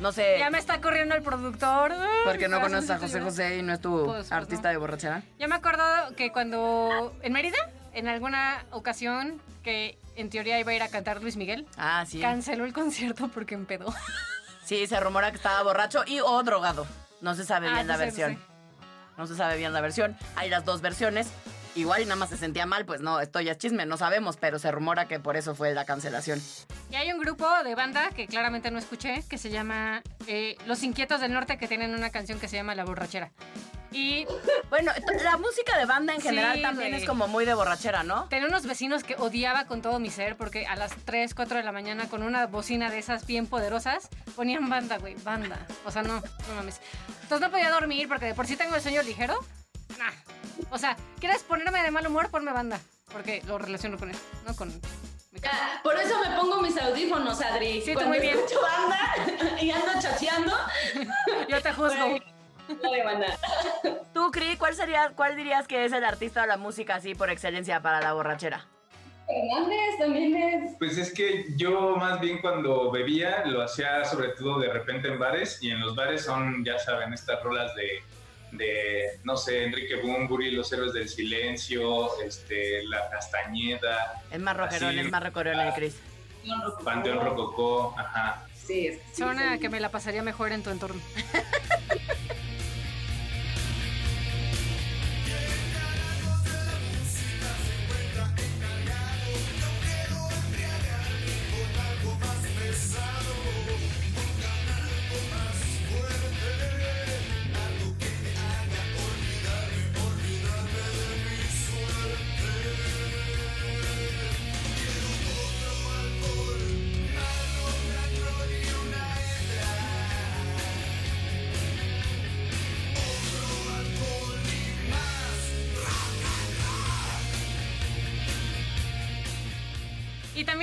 No sé. Ya me está corriendo el productor. Porque no conoces a José José y no es tu Pues, pues, artista no. de borrachera. Yo me acuerdo que cuando en Mérida, en alguna ocasión que en teoría iba a ir a cantar Luis Miguel, Ah, sí. canceló el concierto porque empedó. Sí, se rumora que estaba borracho y o drogado. No se sabe Ah, bien la sé, versión. No se sabe bien la versión. Hay las dos versiones. Igual y nada más se sentía mal, pues no, esto ya es chisme, no sabemos, pero se rumora que por eso fue la cancelación. Y hay un grupo de banda que claramente no escuché, que se llama eh, Los Inquietos del Norte, que tienen una canción que se llama La Borrachera. Y Bueno, la música de banda en Sí, general también güey. es como muy de borrachera, ¿no? tenía unos vecinos que odiaba con todo mi ser, porque a las 3, 4 de la mañana, con una bocina de esas bien poderosas, ponían banda, güey, banda. O sea, no, no mames. Entonces no podía dormir porque de por sí tengo el sueño ligero. Nah. O sea, ¿quieres ponerme de mal humor? Ponme banda. Porque lo relaciono con él, no con. Ya, por eso me pongo mis audífonos, Adri. Sí, Cuando muy bien. escucho banda y ando chateando, Yo te juzgo. No de banda. Tú, Cri, ¿cuál sería, cuál dirías que es el artista o la música así por excelencia para la borrachera? Hernández también es. Pues es que yo más bien cuando bebía lo hacía sobre todo de repente en bares y en los bares son, ya saben, estas rolas de, de no sé, Enrique Bumburi, Los Héroes del Silencio, este, La Castañeda, Es más rockerón, es más rockerón el Cris. Panteón Rococó, ajá. Sí, es. sí, Suena sí. que me la pasaría mejor en tu entorno.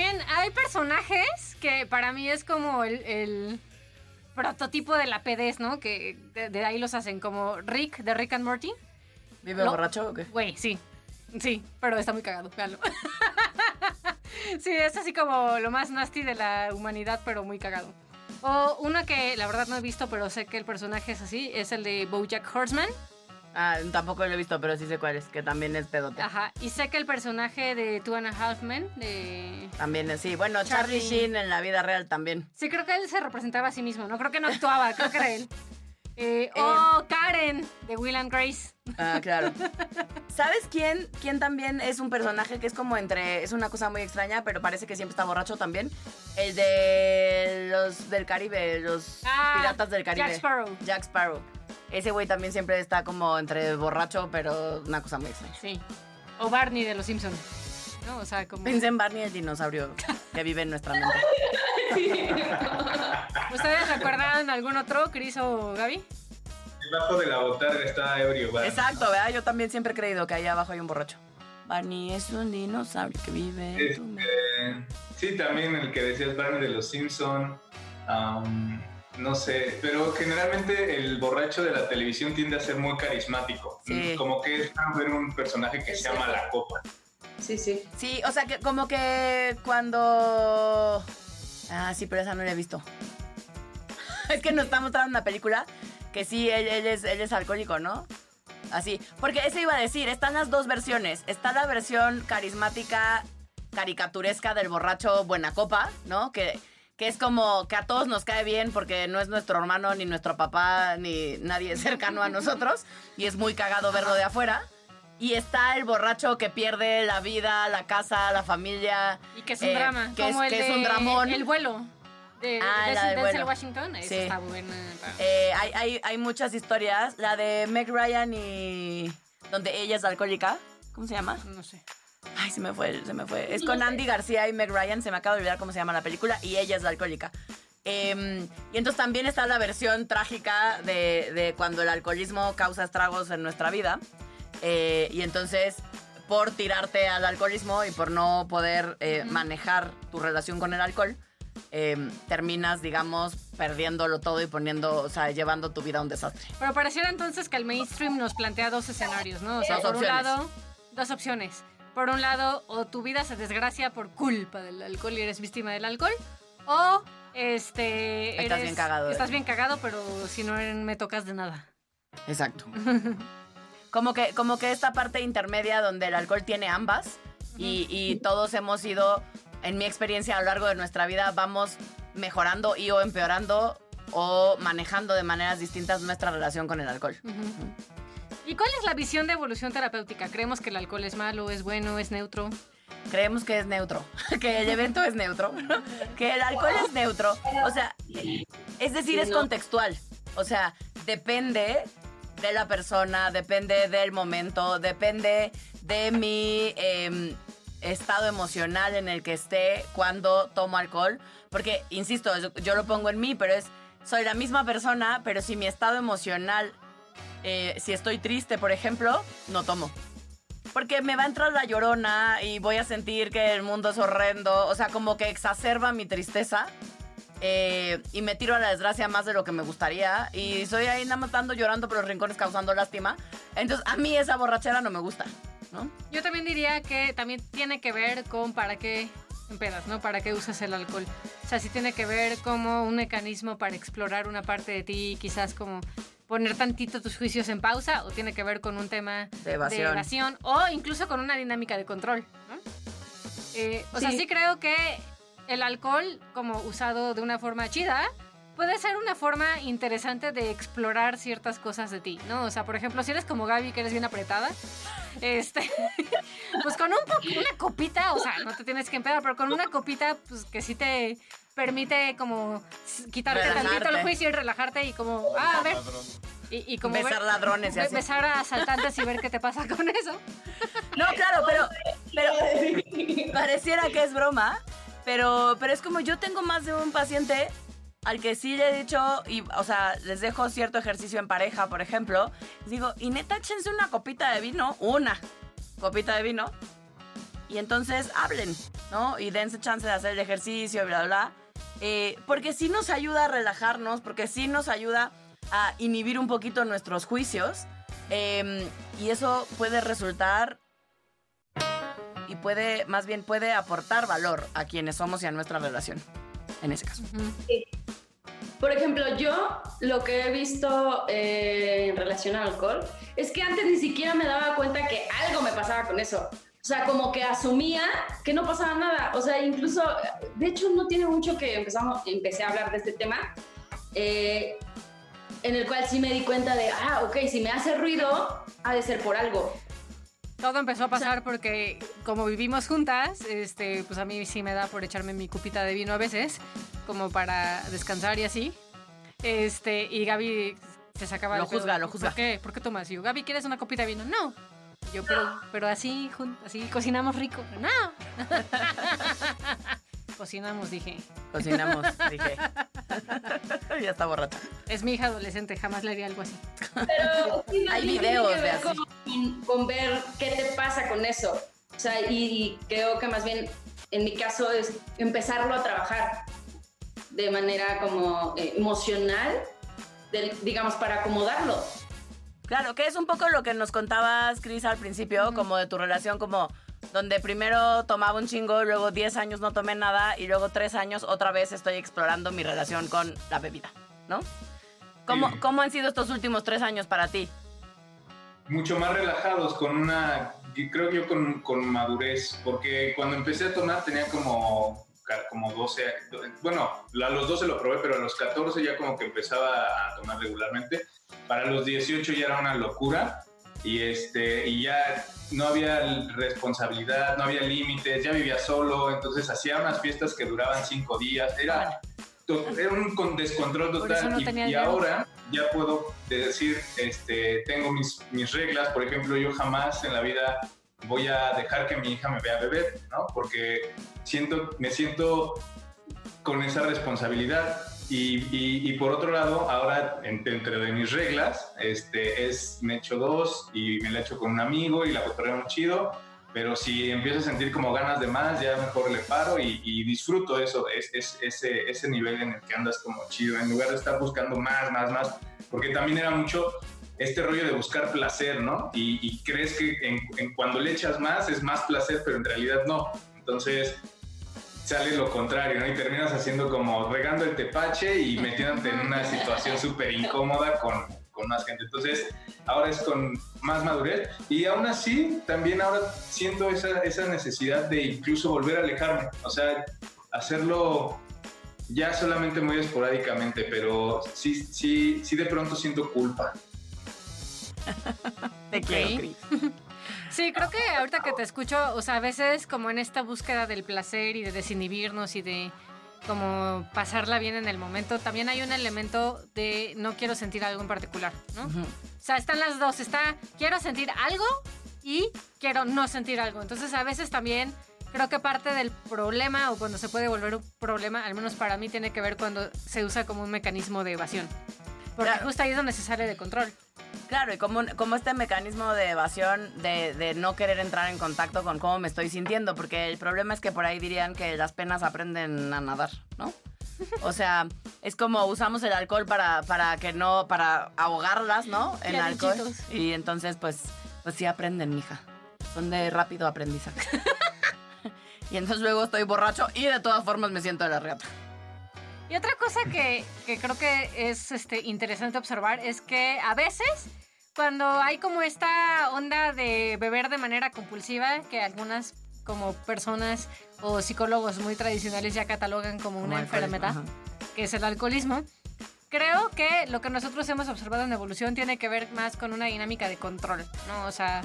también hay personajes que para mí es como el, el prototipo de la pedez, ¿no? Que de, de ahí los hacen, como Rick de Rick and Morty. ¿Vive No. borracho o qué? Güey, sí. Sí, pero está muy cagado, véanlo. sí, es así como lo más nasty de la humanidad, pero muy cagado. O uno que la verdad no he visto, pero sé que el personaje es así, es el de Bojack Horseman. Ah, tampoco lo he visto, pero sí sé cuál es, que también es pedote. Ajá. Y sé que el personaje de Two and a Half Men, de... También es, sí. Bueno, Charlie, Charlie. Sheen en la vida real también. Sí, creo que él se representaba a sí mismo, ¿no? Creo que no actuaba, creo que era él. Eh, o Karen, de Will and Grace. Ah, claro. ¿Sabes quién, quién también es un personaje que es como entre. Es una cosa muy extraña, pero parece que siempre está borracho también? El de los del Caribe, los Ah, piratas del Caribe. Jack Sparrow. Jack Sparrow. Ese güey también siempre está como entre borracho, pero una cosa muy extraña. Sí. O Barney de Los Simpsons. ¿No? O sea, como... Pensé en Barney, el dinosaurio que vive en nuestra mente. ¿Ustedes recuerdan algún otro, Chris o Gaby? Debajo de la botarga está ebrio, ¿verdad? Exacto, ¿verdad? Yo también siempre he creído que ahí abajo hay un borracho. Barney es un dinosaurio que vive en tu mente. Este, sí, también el que decías Barney de los Simpson. am, no sé, pero generalmente el borracho de la televisión tiende a ser muy carismático. Sí. Como que es ver un personaje que se llama. La Copa. Sí, sí. Sí, o sea, que como que cuando... Ah, sí, pero esa no la he visto. es que nos está mostrando una película que sí, él, es, él es alcohólico, ¿no? Así. Porque eso iba a decir, están las dos versiones. Está la versión carismática, caricaturesca del borracho buena copa, ¿no? Que, que es como que a todos nos cae bien porque no es nuestro hermano, ni nuestro papá, ni nadie cercano a nosotros. Y es muy cagado verlo de afuera. Y está el borracho que pierde la vida, la casa, la familia. Y que es un eh, drama. Que, es, como el que es de un dramón. El vuelo. De, Ah, de la del Denzel. Washington. Sí. está buena. Eh, hay, hay, hay muchas historias. La de Meg Ryan y. donde ella es alcohólica. ¿Cómo se llama? No sé. Ay, se me fue, se me fue. Es con Andy García y Meg Ryan. Se me acaba de olvidar cómo se llama la película. Y ella es la alcohólica. Em, y entonces también está la versión trágica de, de cuando el alcoholismo causa estragos en nuestra vida. Eh, y entonces, por tirarte al alcoholismo y por no poder eh, manejar tu relación con el alcohol, em, terminas, digamos, perdiéndolo todo y poniendo, o sea, llevando tu vida a un desastre. Pero pareciera entonces que el mainstream nos plantea dos escenarios, ¿no? O sea, Dos por opciones. un lado, dos opciones. Por un lado, o tu vida se desgracia por culpa del alcohol y eres víctima del alcohol, o este Estás bien cagado Estás bien cagado, pero si no me tocas de nada. Exacto. como, que, como que esta parte intermedia donde el alcohol tiene ambas y, y todos hemos ido, en mi experiencia a lo largo de nuestra vida, vamos mejorando y o empeorando o manejando de maneras distintas nuestra relación con el alcohol. ¿Y cuál es la visión de evolución terapéutica? ¿Creemos que el alcohol es malo, es bueno, es neutro? Creemos que es neutro, que el evento es neutro, que el alcohol es neutro. O sea, es decir, es contextual. O sea, depende de la persona, depende del momento, depende de mi em, estado emocional en el que esté cuando tomo alcohol. Porque, insisto, yo lo pongo en mí, pero es, soy la misma persona, pero si mi estado emocional, eh, si estoy triste, por ejemplo, no tomo. Porque me va a entrar la llorona y voy a sentir que el mundo es horrendo. O sea, como que exacerba mi tristeza. Eh, y me tiro a la desgracia más de lo que me gustaría. Y soy ahí nada más dando llorando por los rincones causando lástima. Entonces, a mí esa borrachera no me gusta. ¿no? Yo también diría que también tiene que ver con para qué empedas, ¿no? Para qué usas el alcohol. O sea, sí tiene que ver como un mecanismo para explorar una parte de ti, quizás como poner tantito tus juicios en pausa, o tiene que ver con un tema De evasión. evasión, o incluso con una dinámica de control, ¿no? Eh, o sea, sí creo que el alcohol, como usado de una forma chida, puede ser una forma interesante de explorar ciertas cosas de ti, ¿no? O sea, por ejemplo, si eres como Gaby, que eres bien apretada, este, pues con un una copita, o sea, no te tienes que empedar, pero con una copita, pues que sí te permite como quitarte Relajarte. tantito el juicio y relajarte y como, ah, a ver, y, y como Besar ver- ladrones y be- así. besar a asaltantes y ver qué te pasa con eso. No, claro, pero, pero pareciera que es broma. Pero, pero es como yo tengo más de un paciente al que sí le he dicho, o sea, les dejo cierto ejercicio en pareja, por ejemplo. Digo, y neta, échense una copita de vino, una copita de vino. y entonces hablen, ¿no? Y dense chance de hacer el ejercicio, bla, bla. Eh, porque sí nos ayuda a relajarnos, porque sí nos ayuda a inhibir un poquito nuestros juicios. eh, y eso puede resultar puede, más bien puede aportar valor a quienes somos y a nuestra relación, en ese caso. Por ejemplo, yo lo que he visto eh, en relación al alcohol es que antes ni siquiera me daba cuenta que algo me pasaba con eso. O sea, como que asumía que no pasaba nada. O sea, incluso, de hecho, no tiene mucho que empezamos, empecé a hablar de este tema, eh, en el cual sí me di cuenta de, ah, ok, si me hace ruido, ha de ser por algo. Todo empezó a pasar porque como vivimos juntas, este, pues a mí sí me da por echarme mi cupita de vino a veces, como para descansar y así. Este, y Gaby se sacaba Lo el pedo juzga, lo juzga. ¿Por qué? ¿Por qué tomas? Y yo, Gaby, ¿quieres una copita de vino? No. Y yo, pero, pero así, jun- así cocinamos rico. No. cocinamos, dije. Cocinamos, dije. ya está borracha. Es mi hija adolescente, jamás le haría algo así. Pero sí, Hay videos de así. Con, con ver qué te pasa con eso. O sea, y, y creo que más bien en mi caso es empezarlo a trabajar de manera como eh, emocional, digamos, para acomodarlo. Claro, que es un poco lo que nos contabas, Cris, al principio, como de tu relación, como donde primero tomaba un chingo, luego 10 años no tomé nada y luego 3 años otra vez estoy explorando mi relación con la bebida, ¿no? ¿Cómo, Sí. ¿Cómo han sido estos últimos 3 años para ti? Mucho más relajados, con una, creo yo con, con madurez, porque cuando empecé a tomar tenía como, como 12, bueno, a los 12 lo probé, pero a los 14 ya como que empezaba a tomar regularmente. Para los 18 ya era una locura y, este, y ya no había responsabilidad, no había límites, ya vivía solo, entonces hacía unas fiestas que duraban 5 días, era, era un con- descontrol total no y- ahora ya puedo decir, este, tengo mis, mis reglas, por ejemplo, yo jamás en la vida voy a dejar que mi hija me vea beber, ¿no? Porque siento, me siento con esa responsabilidad. Y, y- y por otro lado, ahora en- dentro de mis reglas, este, es me echo dos y me la echo con un amigo y la cotorreo chido, pero si empiezo a sentir como ganas de más, ya mejor le paro y, y disfruto eso, es, es- ese, ese nivel en el que andas como chido, en lugar de estar buscando más, más, más, porque también era mucho este rollo de buscar placer, ¿no? Y, y crees que en, en cuando le echas más es más placer, pero en realidad no. Entonces sale lo contrario, ¿no? Y terminas haciendo como regando el tepache y metiéndote en una situación súper incómoda con, con más gente. Entonces, ahora es con más madurez y aún así, también ahora siento esa, esa necesidad de incluso volver a alejarme, o sea, hacerlo ya solamente muy esporádicamente, pero sí, sí, sí de pronto siento culpa. Te quiero, Cris. Sí, creo que ahorita que te escucho, o sea, a veces como en esta búsqueda del placer y de desinhibirnos y de como pasarla bien en el momento, también hay un elemento de no quiero sentir algo en particular, ¿no? Ujú. O sea, están las dos, está quiero sentir algo y quiero no sentir algo. Entonces, a veces también creo que parte del problema o cuando se puede volver un problema, al menos para mí tiene que ver cuando se usa como un mecanismo de evasión. Porque Claro. justo ahí es donde se sale de control. Claro, y como, como este mecanismo de evasión de, de no querer entrar en contacto con cómo me estoy sintiendo, porque el problema es que por ahí dirían que las penas aprenden a nadar, ¿no? O sea, es como usamos el alcohol para, para que no, para ahogarlas, ¿no? En Ya, alcohol. bichitos. Y entonces, pues, pues sí aprenden, mija. Son de rápido aprendizaje. y entonces luego estoy borracho y de todas formas me siento de la reata. Y otra cosa que, que creo que es este, interesante observar es que a veces cuando hay como esta onda de beber de manera compulsiva, que algunas como personas o psicólogos muy tradicionales ya catalogan como una Como enfermedad, ajá. que es el alcoholismo, creo que lo que nosotros hemos observado en evolución tiene que ver más con una dinámica de control, ¿no? O sea,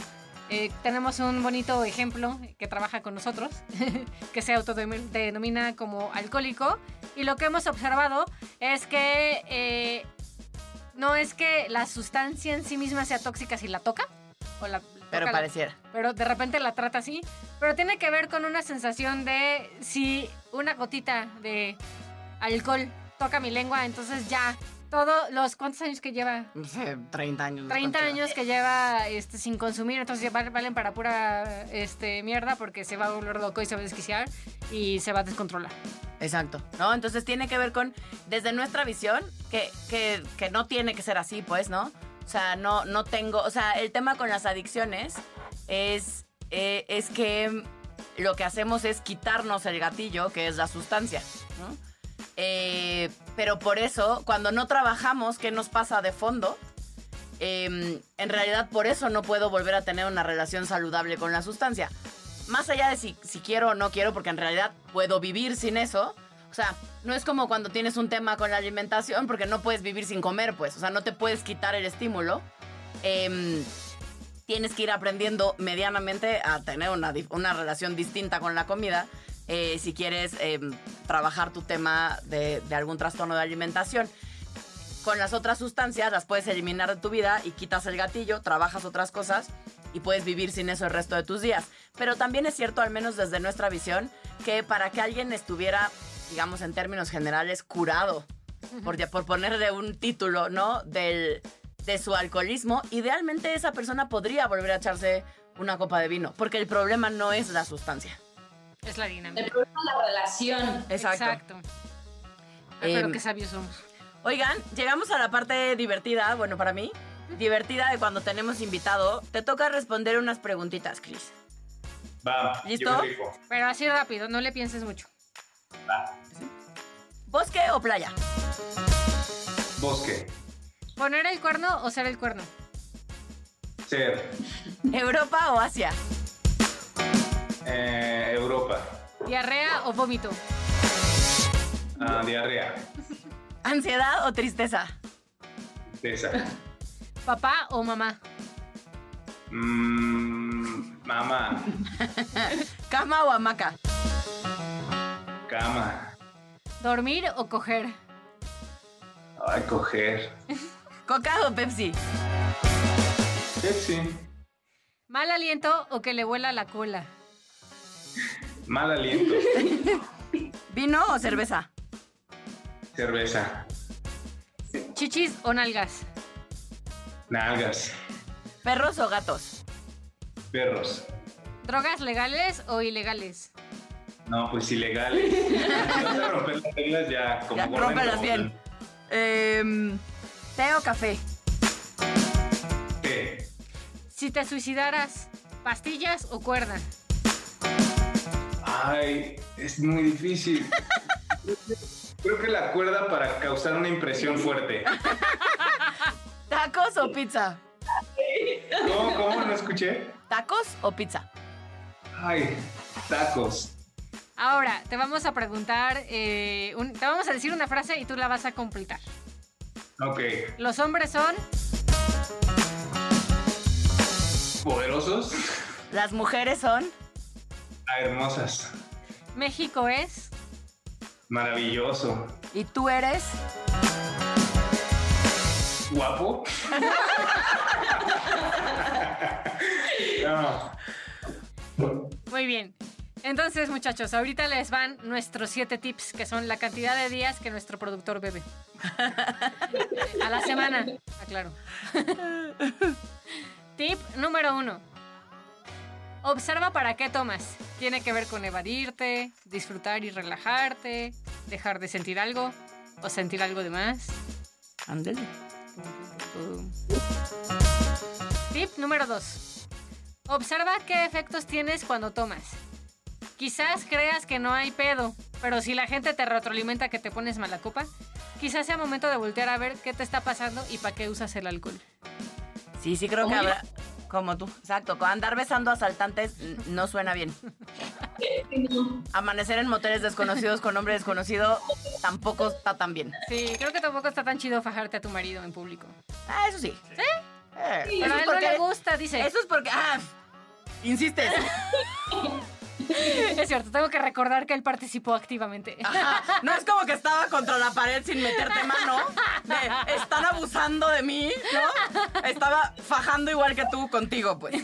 eh, tenemos un bonito ejemplo que trabaja con nosotros, que se autodenomina como alcohólico, y lo que hemos observado es que eh, no es que la sustancia en sí misma sea tóxica si la toca, o la, Pero pareciera. pero de repente la trata así. Pero tiene que ver con una sensación de si una gotita de alcohol toca mi lengua, entonces ya Todos los, ¿cuántos años que lleva? No sé, 30 años. 30 ¿cuánto? años que lleva este, sin consumir, entonces valen para pura este, mierda porque se va a volver loco y se va a desquiciar y se va a descontrolar. Exacto, ¿no? Entonces tiene que ver con, desde nuestra visión, que, que, que no tiene que ser así, pues, ¿no? O sea, no, no tengo, o sea, el tema con las adicciones es, eh, es que lo que hacemos es quitarnos el gatillo, que es la sustancia, ¿no? Eh, pero por eso, cuando no trabajamos, ¿qué nos pasa de fondo? Eh, en realidad, por eso no puedo volver a tener una relación saludable con la sustancia. Más allá de si, si quiero o no quiero, porque en realidad puedo vivir sin eso. O sea, no es como cuando tienes un tema con la alimentación, porque no puedes vivir sin comer, pues. O sea, no te puedes quitar el estímulo. Em, tienes que ir aprendiendo medianamente a tener una, una relación distinta con la comida eh, si quieres em, trabajar tu tema de, de algún trastorno de alimentación. Con las otras sustancias las puedes eliminar de tu vida y quitas el gatillo, trabajas otras cosas y puedes vivir sin eso el resto de tus días. Pero también es cierto, al menos desde nuestra visión, que para que alguien estuviera, digamos en términos generales, curado, por, por ponerle un título, ¿no? Del, de su alcoholismo, idealmente esa persona podría volver a echarse una copa de vino, porque el problema no es la sustancia. Es la El dinámica. problema es la relación. Exacto. Exacto. Ay, pero Em, qué sabios somos. Oigan, llegamos a la parte divertida, bueno, para mí, divertida de cuando tenemos invitado. Te toca responder unas preguntitas, Chris. Va, ¿Listo? yo me rifo. Pero así rápido, no le pienses mucho. ¿Bosque o playa? Bosque. ¿Poner el cuerno o ser el cuerno? Ser. ¿Europa o Asia? Eh, Europa. ¿Diarrea o vómito? Ah, diarrea. ¿Ansiedad o tristeza? Esa. ¿Papá o mamá? Mm, mamá. ¿Cama o hamaca? Cama. ¿Dormir o coger? Ay, coger. ¿Coca o Pepsi? Pepsi. ¿Mal aliento o que le huela la cola? Mal aliento. ¿Vino o cerveza? Cerveza. ¿Chichis o nalgas? Nalgas. ¿Perros o gatos? Perros. ¿Drogas legales o ilegales? No, pues ilegales. A romper las reglas ya, como Ya, Ramsay. bien. Em, ¿Té o café? Té. Si te suicidaras, ¿pastillas o cuerda? Ay, es muy difícil. Creo que la cuerda para causar una impresión fuerte. ¿Tacos o pizza? ¿Cómo, cómo? No escuché. ¿Tacos o pizza? Ay, tacos. Ahora, te vamos a preguntar, eh, un- te vamos a decir una frase y tú la vas a completar. Ok. Los hombres son... Poderosos. ¿Las mujeres son? Ah, hermosas. México es... Maravilloso. ¿Y tú eres? Guapo. No. Muy bien. Entonces, muchachos, ahorita les van nuestros siete tips, que son la cantidad de días que nuestro productor bebe. A la semana, aclaro. Tip número uno. Observa para qué tomas. Tiene que ver con evadirte, disfrutar y relajarte, dejar de sentir algo o sentir algo de más. Ándale. Tip número 2. Observa qué efectos tienes cuando tomas. Quizás creas que no hay pedo, pero si la gente te retroalimenta que te pones mala copa, quizás sea momento de voltear a ver qué te está pasando y para qué usas el alcohol. Sí, sí creo que habrá... Como tú, exacto. Andar besando asaltantes no suena bien. Amanecer en moteles desconocidos con hombre desconocido tampoco está tan bien. Sí, creo que tampoco está tan chido fajarte a tu marido en público. Ah, eso sí. ¿Sí? Pero a él no le gusta, dice. Eso es porque... Ah, insistes. Es cierto, tengo que recordar que él participó activamente. Ajá. No es como que estaba contra la pared sin meterte mano. De, están abusando de mí, ¿no? Estaba fajando igual que tú contigo, pues.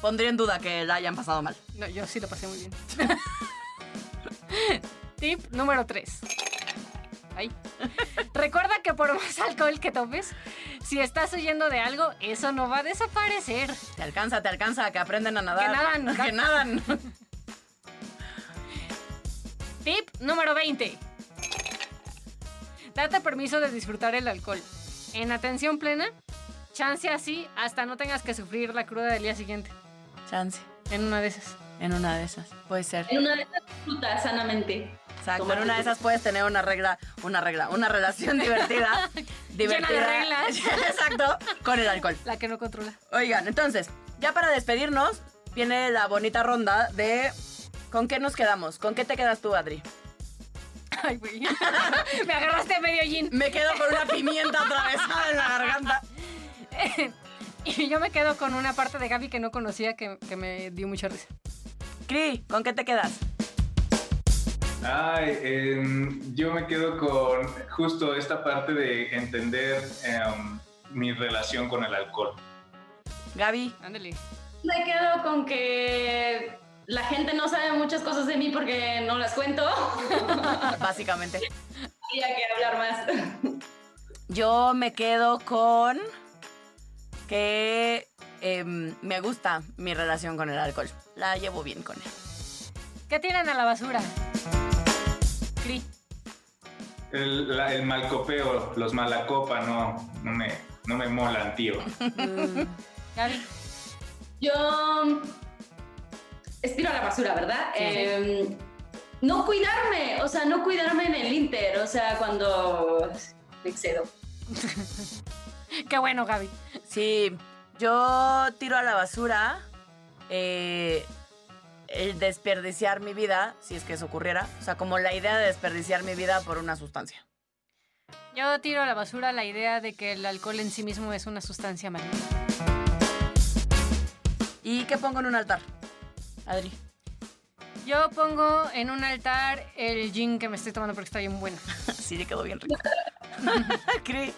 Pondría en duda que la hayan pasado mal. No, yo sí lo pasé muy bien. Tip número 3. Ay. Recuerda que por más alcohol que tomes, si estás huyendo de algo, eso no va a desaparecer. Te alcanza, te alcanza, que aprenden a nadar. Que nadan. Que nadan. Tip número 20. Date permiso de disfrutar el alcohol. En atención plena, chance así hasta no tengas que sufrir la cruda del día siguiente. Chance. En una de esas. En una de esas. Puede ser. En una de esas frutas sanamente. Exacto. En una de esas puedes tener una regla, una regla, una relación divertida. divertida. de reglas. Exacto. Con el alcohol. La que no controla. Oigan, entonces, ya para despedirnos, viene la bonita ronda de ¿con qué nos quedamos? ¿Con qué te quedas tú, Adri? Ay, güey. Me agarraste a medio gin. Me quedo con una pimienta atravesada en la garganta. Y yo me quedo con una parte de Gaby que no conocía que, que me dio mucha risa. Cri, ¿con qué te quedas? Ay, em, yo me quedo con justo esta parte de entender em, mi relación con el alcohol. Gaby. Ándale. Me quedo con que la gente no sabe muchas cosas de mí porque no las cuento. Básicamente. Habría que hablar más. Yo me quedo con que em, me gusta mi relación con el alcohol. La llevo bien con él. ¿Qué tiran a la basura? Cri. El, la- el malcopeo, los malacopa, no, no, me, no me molan, tío. Gaby. Yo estiro a la basura, ¿verdad? Sí, sí. Eh, no cuidarme, o sea, no cuidarme en el Inter, o sea, cuando me excedo. Qué bueno, Gaby. Sí, yo tiro a la basura eh, el desperdiciar mi vida, si es que eso ocurriera. O sea, como la idea de desperdiciar mi vida por una sustancia. Yo tiro a la basura la idea de que el alcohol en sí mismo es una sustancia maligna. ¿Y qué pongo en un altar? Adri. Yo pongo en un altar el gin que me estoy tomando porque está bien bueno. Sí, le quedó bien rico. Cri.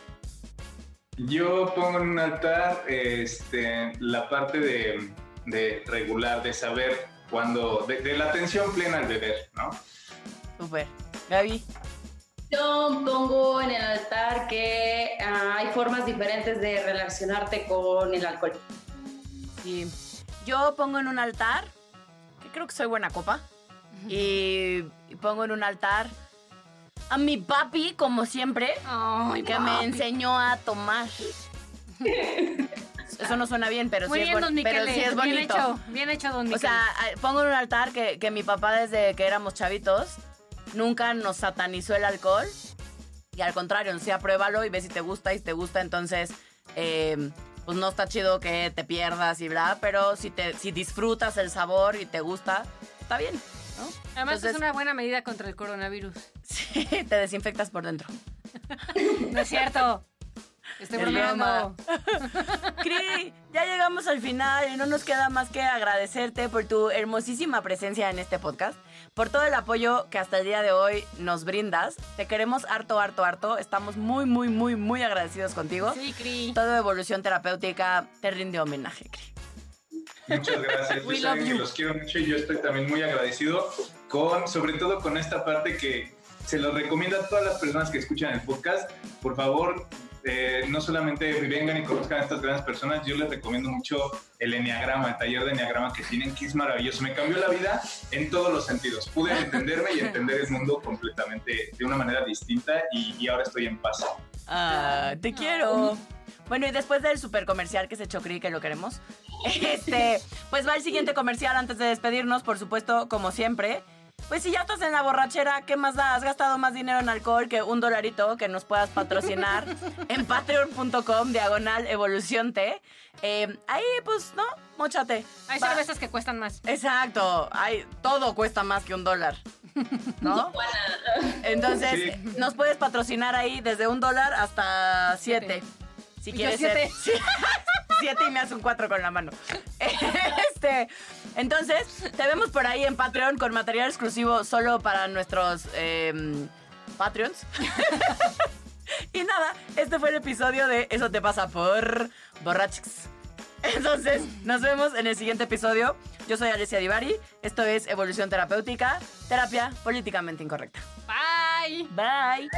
Yo pongo en un altar este, la parte de, de regular, de saber cuando, de, de la atención plena al beber, ¿no? Súper. Gaby. Yo pongo en el altar que ah, hay formas diferentes de relacionarte con el alcohol. Sí. Yo pongo en un altar, que creo que soy buena copa, y, y pongo en un altar a mi papi, como siempre, Ay, que me enseñó a tomar. Eso no suena bien, pero, Muy sí, es, bien, bon- don pero sí es bonito. Bien hecho, bien hecho, don O Miquele. sea, pongo en un altar que, que mi papá desde que éramos chavitos nunca nos satanizó el alcohol. Y al contrario, sí, apruébalo y ve si te gusta y si te gusta, entonces, eh, pues no está chido que te pierdas y bla, pero si, te, si disfrutas el sabor y te gusta, está bien, ¿no? Además entonces- es una buena medida contra el coronavirus. Sí, te desinfectas por dentro. No es cierto. Estoy Es bromeando. Cri, ya llegamos al final y no nos queda más que agradecerte por tu hermosísima presencia en este podcast, por todo el apoyo que hasta el día de hoy nos brindas. Te queremos harto, harto, harto. Estamos muy, muy, muy, muy agradecidos contigo. Sí, Cri. Todo Evolución Terapéutica te rinde homenaje, Cri. Muchas gracias. We Yo love que you. los quiero mucho y yo estoy también muy agradecido con, sobre todo con esta parte que se los recomiendo a todas las personas que escuchan el podcast. Por favor, eh, no solamente vengan y conozcan a estas grandes personas, yo les recomiendo mucho el Enneagrama, el taller de Enneagrama que tienen, que es maravilloso. Me cambió la vida en todos los sentidos. Pude entenderme y entender el mundo completamente de una manera distinta y, y ahora estoy en paz. Ah, te quiero. Bueno, y después del super comercial que se echó Cri, que lo queremos, este, pues va el siguiente comercial antes de despedirnos, por supuesto, como siempre. Pues si ya estás en la borrachera, ¿qué más da? Has gastado más dinero en alcohol que un dolarito que nos puedas patrocinar en patreon.com, diagonal evolución T. Eh, ahí, pues, ¿no? Móchate. Hay Va- cervezas que cuestan más. Exacto. Hay, todo cuesta más que un dólar. ¿No? Entonces, Sí. nos puedes patrocinar ahí desde un dólar hasta siete. Si quieres siete. ser. siete y me hace un cuatro con la mano. Este, entonces, te vemos por ahí en Patreon con material exclusivo solo para nuestros em, Patreons. y nada, este fue el episodio de Eso te pasa por Borrachix. Entonces, nos vemos en el siguiente episodio. Yo soy Alessia Divari. Esto es Evolución Terapéutica, terapia políticamente incorrecta. Bye. Bye.